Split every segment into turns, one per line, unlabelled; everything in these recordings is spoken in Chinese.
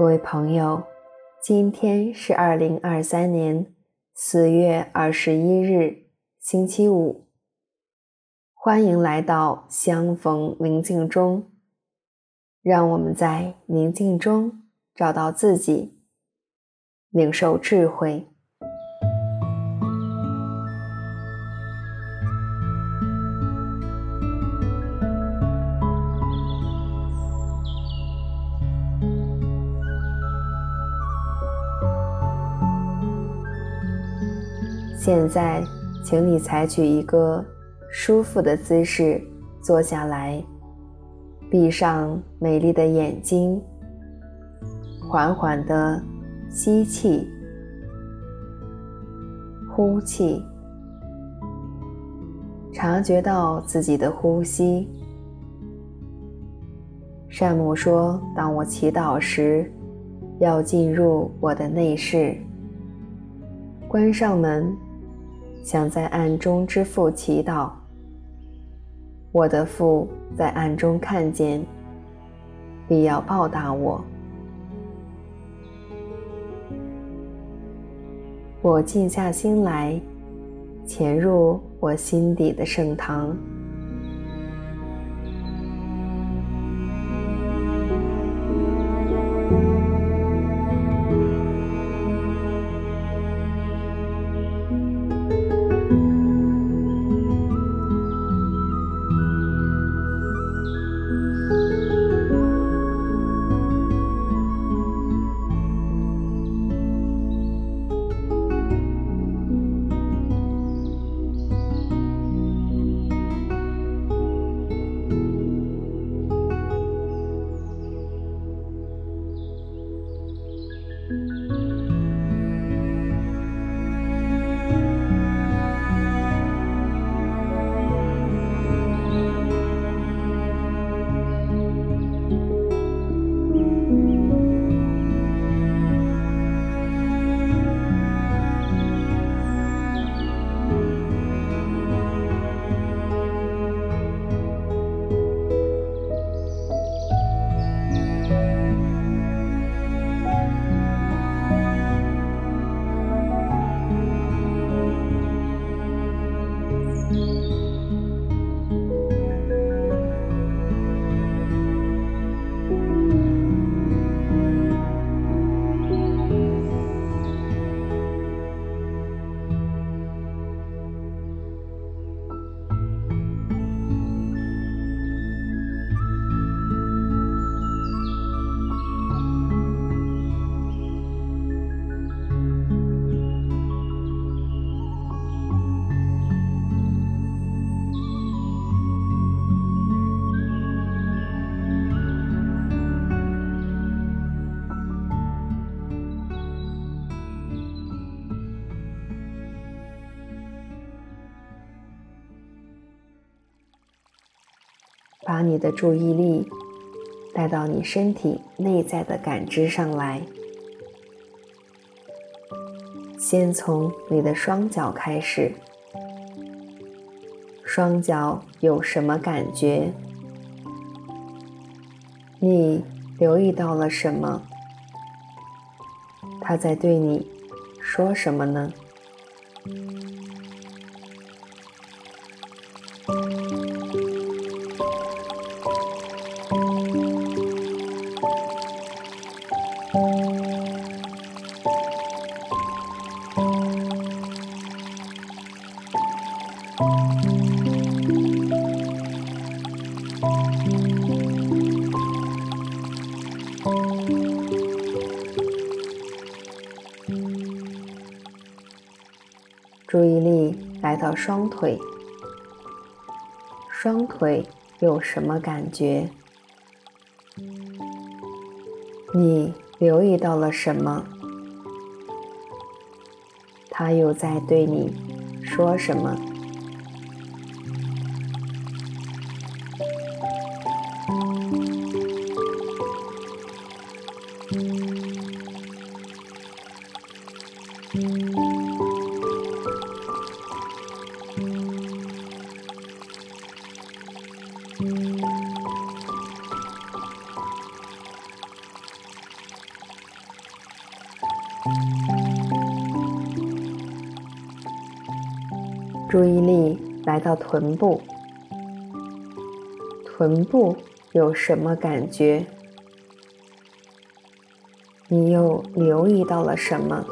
各位朋友，今天是二零二三年四月二十一日，星期五。欢迎来到相逢宁静中，让我们在宁静中找到自己，领受智慧。现在，请你采取一个舒服的姿势坐下来，闭上美丽的眼睛，缓缓地吸气、呼气，察觉到自己的呼吸。善母说：“当我祈祷时，要进入我的内室，关上门。”想在暗中之父祈祷，我的父在暗中看见，必要报答我。我静下心来，潜入我心底的圣堂。把你的注意力带到你身体内在的感知上来，先从你的双脚开始。双脚有什么感觉？你留意到了什么？他在对你说什么呢？注意力来到双腿。双腿有什么感觉？你留意到了什么？他又在对你说什么？注意力来到臀部，臀部有什么感觉？你又留意到了什么？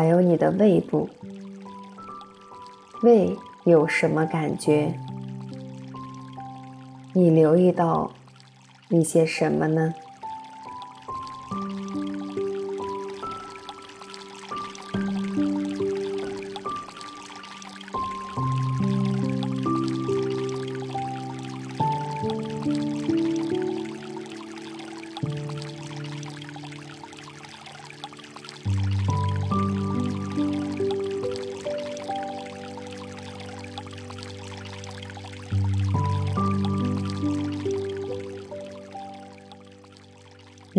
还有你的胃部，胃有什么感觉？你留意到一些什么呢？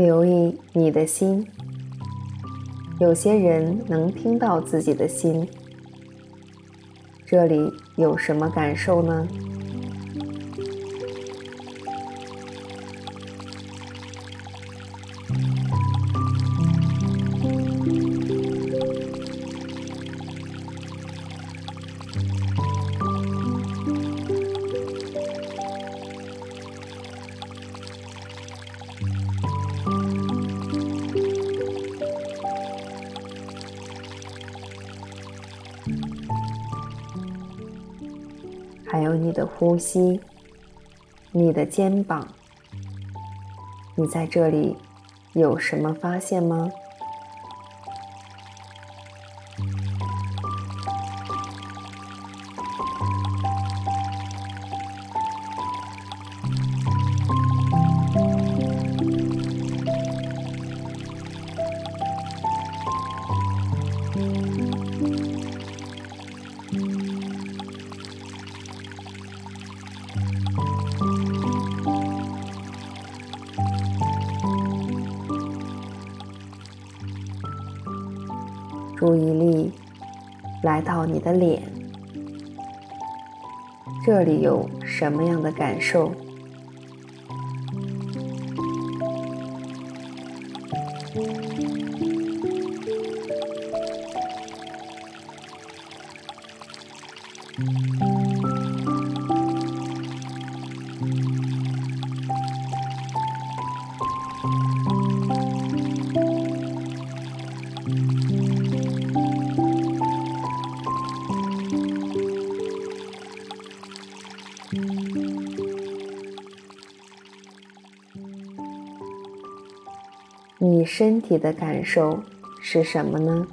留意你的心，有些人能听到自己的心，这里有什么感受呢？你的呼吸，你的肩膀，你在这里有什么发现吗？注意力来到你的脸，这里有什么样的感受？身体的感受是什么呢？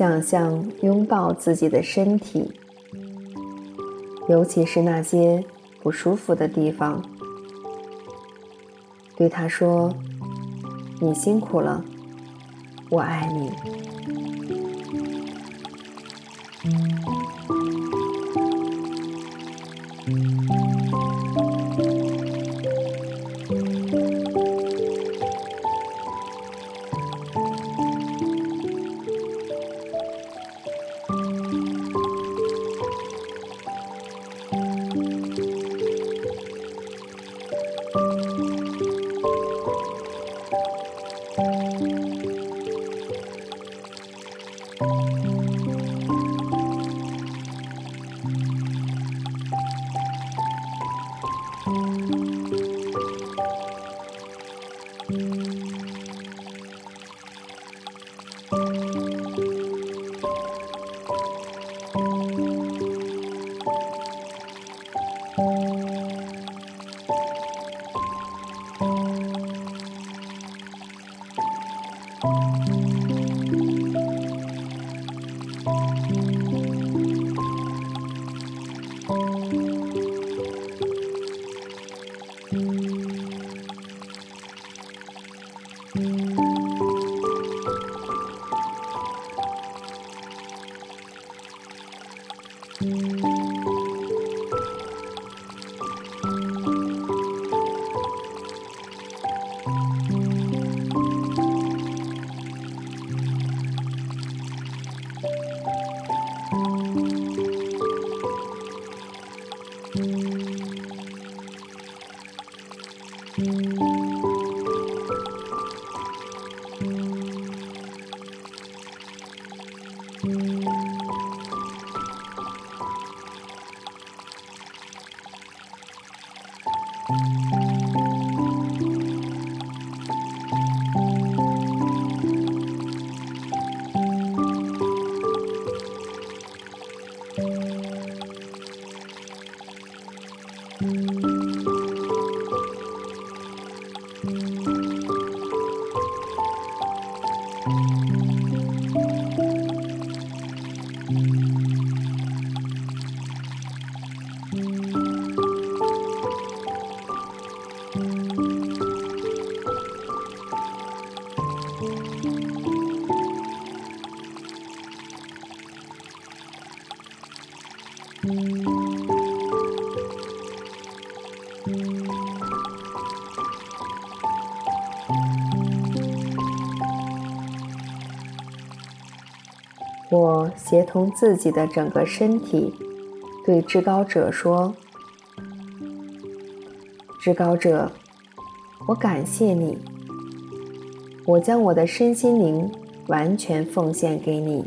想象拥抱自己的身体，尤其是那些不舒服的地方，对他说：“你辛苦了，我爱你。” Música 我协同自己的整个身体，对至高者说：“至高者，我感谢你，我将我的身心灵完全奉献给你。”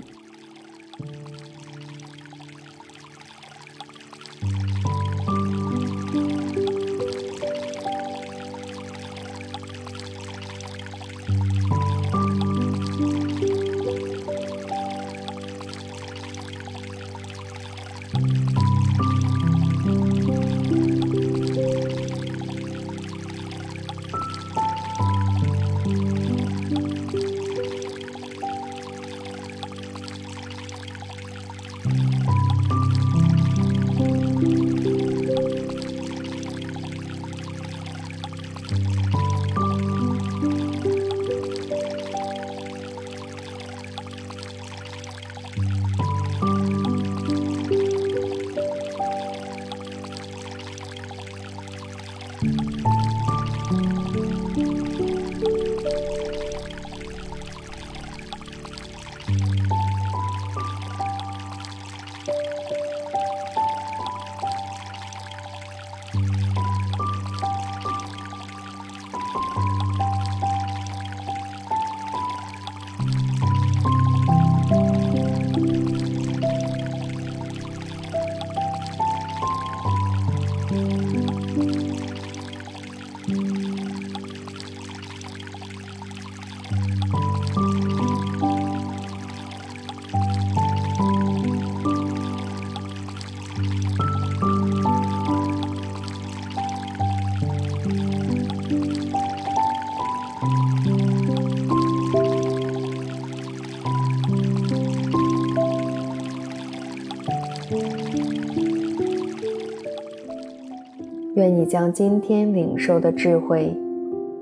愿你将今天领受的智慧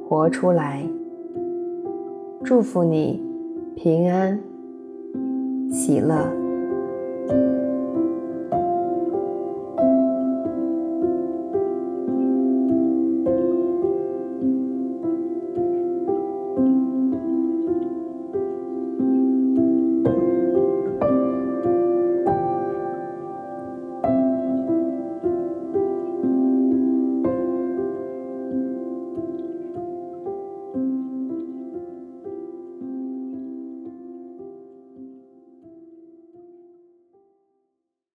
活出来。祝福你平安喜乐。